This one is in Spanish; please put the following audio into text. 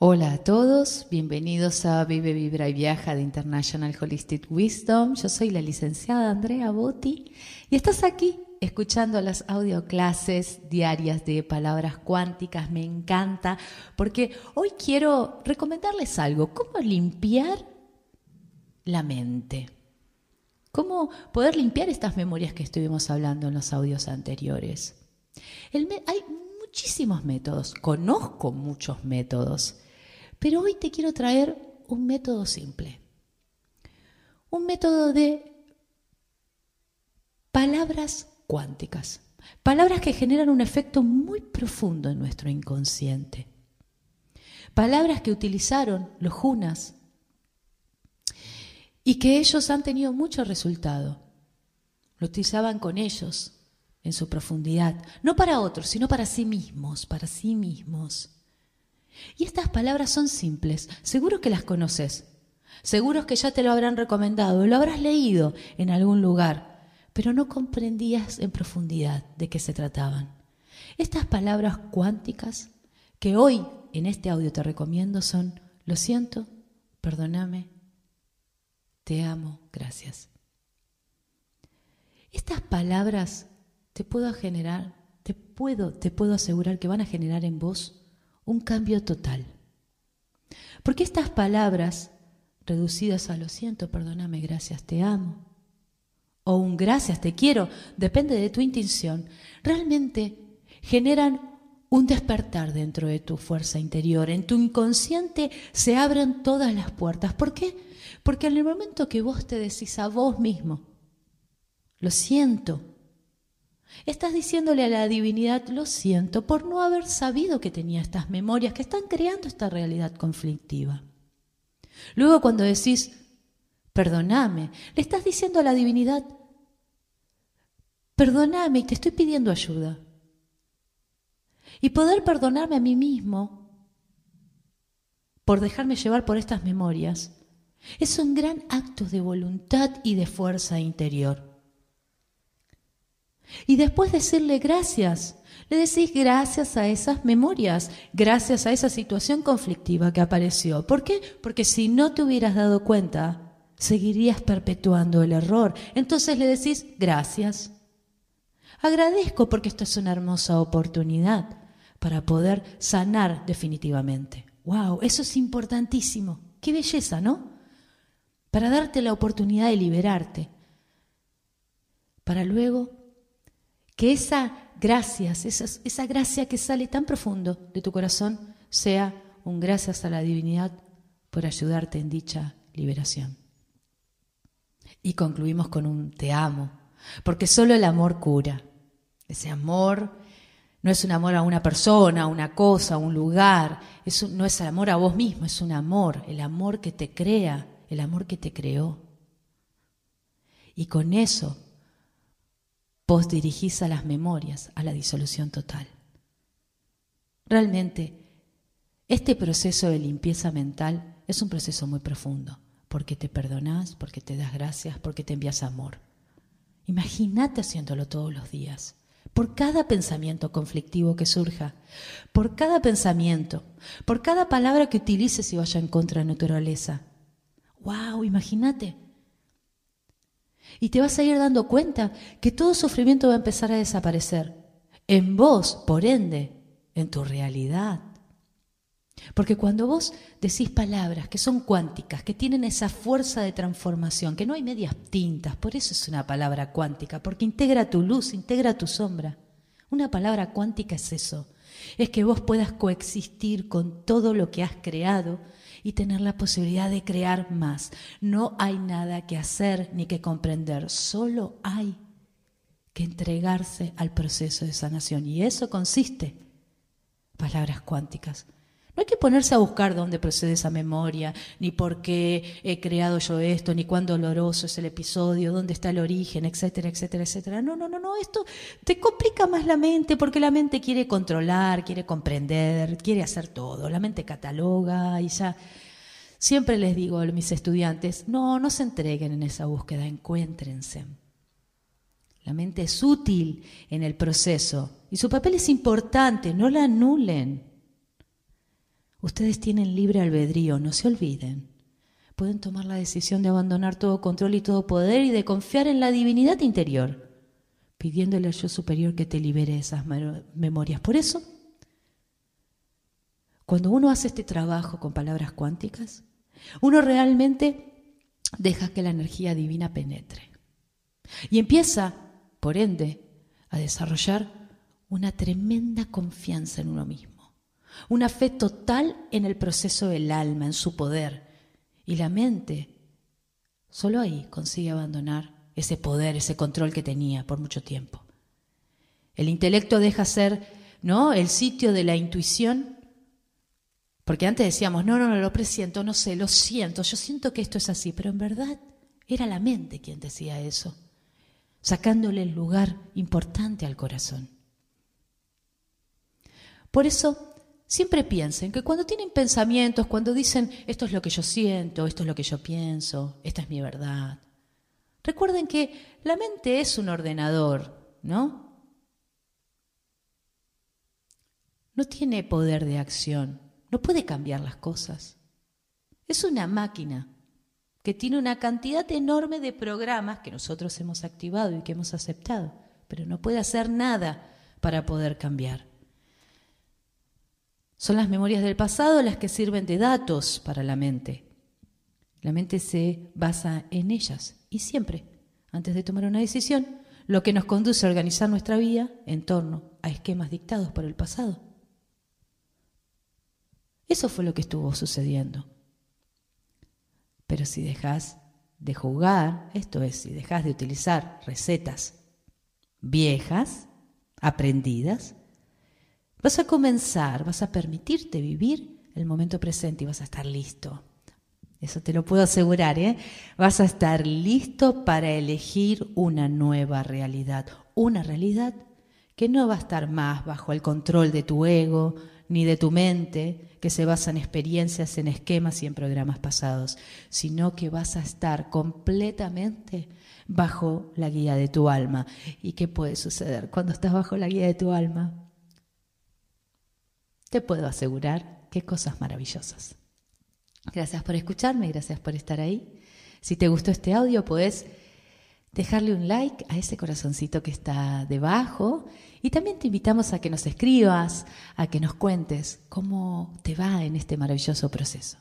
Hola a todos, bienvenidos a Vive, Vibra y Viaja de International Holistic Wisdom. Yo soy la licenciada Andrea Botti y estás aquí escuchando las audioclases diarias de palabras cuánticas. Me encanta porque hoy quiero recomendarles algo, cómo limpiar la mente. Cómo poder limpiar estas memorias que estuvimos hablando en los audios anteriores. hay muchísimos métodos, conozco muchos métodos pero hoy te quiero traer un método simple. Un método de palabras cuánticas. Palabras que generan un efecto muy profundo en nuestro inconsciente. Palabras que utilizaron los Junas y que ellos han tenido mucho resultado. Lo utilizaban con ellos en su profundidad, no para otros, sino para sí mismos, para sí mismos. Y estas palabras son simples, seguro que las conoces, seguro que ya te lo habrán recomendado, lo habrás leído en algún lugar, pero no comprendías en profundidad de qué se trataban. Estas palabras cuánticas que hoy en este audio te recomiendo son, lo siento, perdóname, te amo, gracias. Estas palabras te puedo generar, te puedo, te puedo asegurar que van a generar en vos un cambio total. Porque estas palabras, reducidas a lo siento, perdóname, gracias, te amo, o un gracias, te quiero, depende de tu intención, realmente generan un despertar dentro de tu fuerza interior. En tu inconsciente se abren todas las puertas. ¿Por qué? Porque en el momento que vos te decís a vos mismo, lo siento, Estás diciéndole a la divinidad, lo siento por no haber sabido que tenía estas memorias que están creando esta realidad conflictiva. Luego cuando decís, perdóname, le estás diciendo a la divinidad, perdóname y te estoy pidiendo ayuda. Y poder perdonarme a mí mismo por dejarme llevar por estas memorias es un gran acto de voluntad y de fuerza interior. Y después decirle gracias. Le decís gracias a esas memorias, gracias a esa situación conflictiva que apareció. ¿Por qué? Porque si no te hubieras dado cuenta, seguirías perpetuando el error. Entonces le decís gracias. Agradezco porque esto es una hermosa oportunidad para poder sanar definitivamente. ¡Wow! Eso es importantísimo. ¡Qué belleza, ¿no? Para darte la oportunidad de liberarte. Para luego que esa gracias, esa, esa gracia que sale tan profundo de tu corazón, sea un gracias a la divinidad por ayudarte en dicha liberación. Y concluimos con un te amo, porque solo el amor cura. Ese amor no es un amor a una persona, a una cosa, a un lugar, no es el amor a vos mismo, es un amor, el amor que te crea, el amor que te creó. Y con eso vos dirigís a las memorias, a la disolución total. Realmente, este proceso de limpieza mental es un proceso muy profundo, porque te perdonás, porque te das gracias, porque te envías amor. Imagínate haciéndolo todos los días, por cada pensamiento conflictivo que surja, por cada pensamiento, por cada palabra que utilices y vaya en contra de naturaleza. ¡Wow! Imagínate y te vas a ir dando cuenta que todo sufrimiento va a empezar a desaparecer. En vos, por ende, en tu realidad. Porque cuando vos decís palabras que son cuánticas, que tienen esa fuerza de transformación, que no hay medias tintas, por eso es una palabra cuántica, porque integra tu luz, integra tu sombra. Una palabra cuántica es eso, es que vos puedas coexistir con todo lo que has creado y tener la posibilidad de crear más. No hay nada que hacer ni que comprender, solo hay que entregarse al proceso de sanación. Y eso consiste, palabras cuánticas. No hay que ponerse a buscar dónde procede esa memoria, ni por qué he creado yo esto, ni cuán doloroso es el episodio, dónde está el origen, etcétera, etcétera, etcétera. No, no, no, no, esto te complica más la mente porque la mente quiere controlar, quiere comprender, quiere hacer todo. La mente cataloga y ya. Siempre les digo a mis estudiantes, no, no se entreguen en esa búsqueda, encuéntrense. La mente es útil en el proceso y su papel es importante, no la anulen. Ustedes tienen libre albedrío, no se olviden. Pueden tomar la decisión de abandonar todo control y todo poder y de confiar en la divinidad interior, pidiéndole al yo superior que te libere esas memorias. Por eso, cuando uno hace este trabajo con palabras cuánticas, uno realmente deja que la energía divina penetre. Y empieza, por ende, a desarrollar una tremenda confianza en uno mismo, una fe total en el proceso del alma, en su poder. Y la mente, solo ahí consigue abandonar ese poder, ese control que tenía por mucho tiempo. El intelecto deja ser, ¿no? El sitio de la intuición porque antes decíamos, no, no, no, lo presiento, no sé, lo siento, yo siento que esto es así, pero en verdad era la mente quien decía eso, sacándole el lugar importante al corazón. Por eso, siempre piensen que cuando tienen pensamientos, cuando dicen, esto es lo que yo siento, esto es lo que yo pienso, esta es mi verdad, recuerden que la mente es un ordenador, ¿no? No tiene poder de acción no puede cambiar las cosas. Es una máquina que tiene una cantidad enorme de programas que nosotros hemos activado y que hemos aceptado, pero no puede hacer nada para poder cambiar. Son las memorias del pasado las que sirven de datos para la mente. La mente se basa en ellas y siempre, antes de tomar una decisión, lo que nos conduce a organizar nuestra vida en torno a esquemas dictados por el pasado. Eso fue lo que estuvo sucediendo. Pero si dejas de jugar, esto es, si dejas de utilizar recetas viejas, aprendidas, vas a comenzar, vas a permitirte vivir el momento presente y vas a estar listo. Eso te lo puedo asegurar, ¿eh? Vas a estar listo para elegir una nueva realidad, una realidad que no va a estar más bajo el control de tu ego, ni de tu mente, que se basa en experiencias, en esquemas y en programas pasados, sino que vas a estar completamente bajo la guía de tu alma. ¿Y qué puede suceder cuando estás bajo la guía de tu alma? Te puedo asegurar que cosas maravillosas. Gracias por escucharme, gracias por estar ahí. Si te gustó este audio, puedes dejarle un like a ese corazoncito que está debajo y también te invitamos a que nos escribas, a que nos cuentes cómo te va en este maravilloso proceso.